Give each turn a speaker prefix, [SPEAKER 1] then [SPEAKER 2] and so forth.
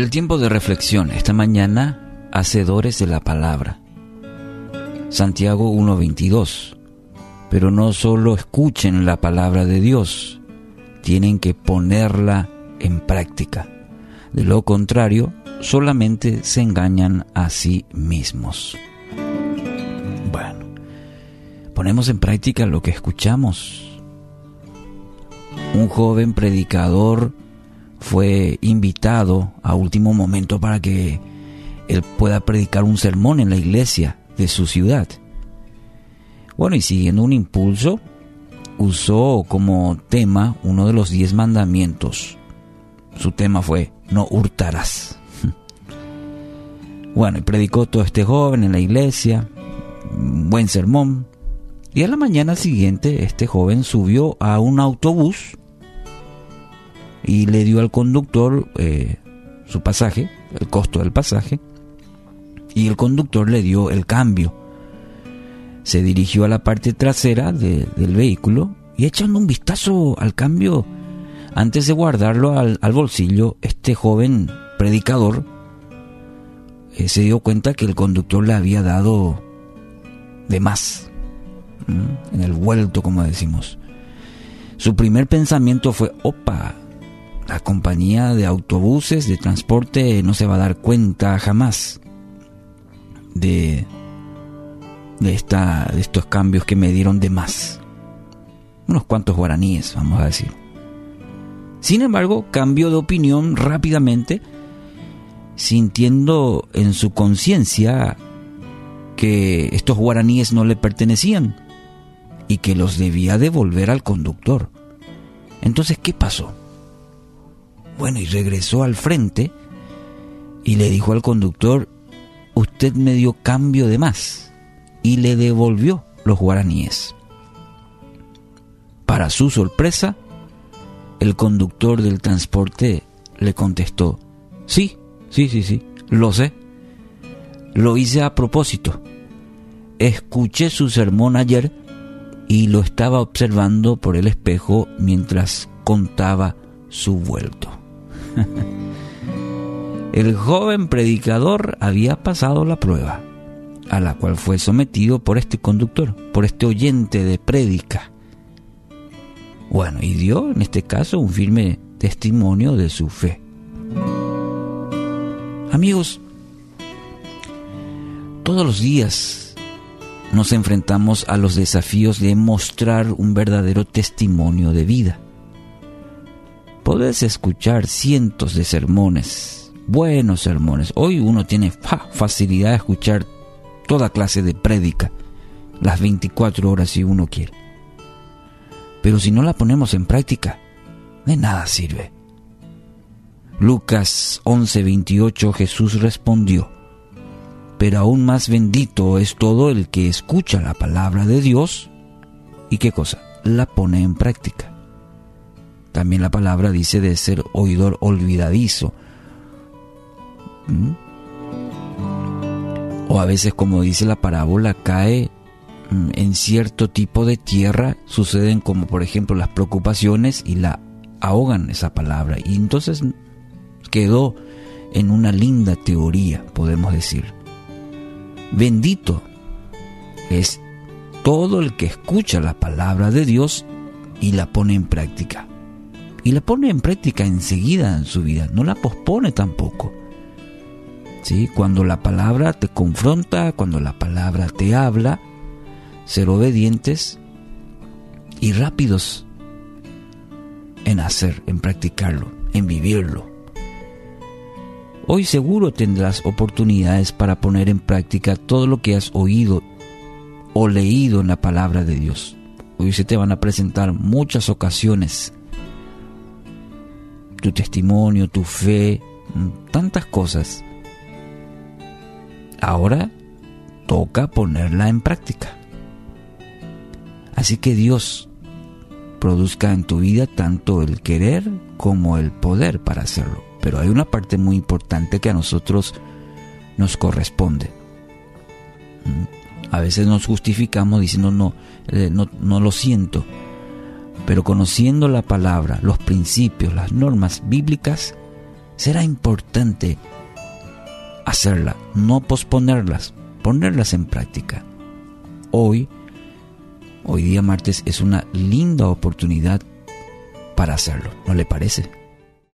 [SPEAKER 1] El tiempo de reflexión esta mañana, hacedores de la palabra. Santiago 1.22. Pero no solo escuchen la palabra de Dios, tienen que ponerla en práctica. De lo contrario, solamente se engañan a sí mismos. Bueno, ponemos en práctica lo que escuchamos. Un joven predicador fue invitado a último momento para que él pueda predicar un sermón en la iglesia de su ciudad. Bueno, y siguiendo un impulso, usó como tema uno de los diez mandamientos. Su tema fue, no hurtarás. Bueno, y predicó todo este joven en la iglesia, buen sermón. Y a la mañana siguiente este joven subió a un autobús y le dio al conductor eh, su pasaje, el costo del pasaje, y el conductor le dio el cambio. Se dirigió a la parte trasera del vehículo y echando un vistazo al cambio, antes de guardarlo al, bolsillo, este joven predicador eh, se dio cuenta que el conductor le había dado de más, en el vuelto como decimos. Su primer pensamiento fue, opa, la compañía de autobuses de transporte no se va a dar cuenta jamás de, esta, de estos cambios que me dieron de más. Unos cuantos guaraníes, vamos a decir. Sin embargo, cambió de opinión rápidamente, sintiendo en su conciencia que estos guaraníes no le pertenecían y que los debía devolver al conductor. Entonces, ¿qué pasó? Bueno, y regresó al frente y le dijo al conductor, usted me dio cambio de más y le devolvió los guaraníes. Para su sorpresa, el conductor del transporte le contestó, sí, sí, sí, sí, lo sé. Lo hice a propósito. Escuché su sermón ayer y lo estaba observando por el espejo mientras contaba su vuelto. El joven predicador había pasado la prueba, a la cual fue sometido por este conductor, por este oyente de prédica. Bueno, y dio en este caso un firme testimonio de su fe. Amigos, todos los días nos enfrentamos a los desafíos de mostrar un verdadero testimonio de vida. Podés escuchar cientos de sermones, buenos sermones. Hoy uno tiene facilidad de escuchar toda clase de prédica, las 24 horas si uno quiere. Pero si no la ponemos en práctica, de nada sirve. Lucas 11:28 Jesús respondió, pero aún más bendito es todo el que escucha la palabra de Dios y qué cosa, la pone en práctica. También la palabra dice de ser oidor olvidadizo. O a veces, como dice la parábola, cae en cierto tipo de tierra, suceden como por ejemplo las preocupaciones y la ahogan esa palabra. Y entonces quedó en una linda teoría, podemos decir. Bendito es todo el que escucha la palabra de Dios y la pone en práctica y la pone en práctica enseguida en su vida, no la pospone tampoco. ¿Sí? Cuando la palabra te confronta, cuando la palabra te habla, ser obedientes y rápidos en hacer, en practicarlo, en vivirlo. Hoy seguro tendrás oportunidades para poner en práctica todo lo que has oído o leído en la palabra de Dios. Hoy se te van a presentar muchas ocasiones tu testimonio, tu fe, tantas cosas. Ahora toca ponerla en práctica. Así que Dios produzca en tu vida tanto el querer como el poder para hacerlo. Pero hay una parte muy importante que a nosotros nos corresponde. A veces nos justificamos diciendo no, eh, no, no lo siento pero conociendo la palabra, los principios, las normas bíblicas, será importante hacerla, no posponerlas, ponerlas en práctica. Hoy, hoy día martes es una linda oportunidad para hacerlo, ¿no le parece?